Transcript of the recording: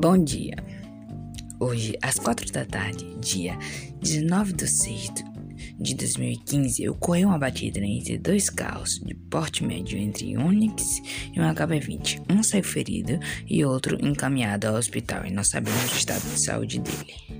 Bom dia. Hoje, às quatro da tarde, dia 19 de 6 de 2015, ocorreu uma batida entre dois carros de porte médio entre Onix e um HB20. Um saiu ferido e outro encaminhado ao hospital e não sabemos o estado de saúde dele.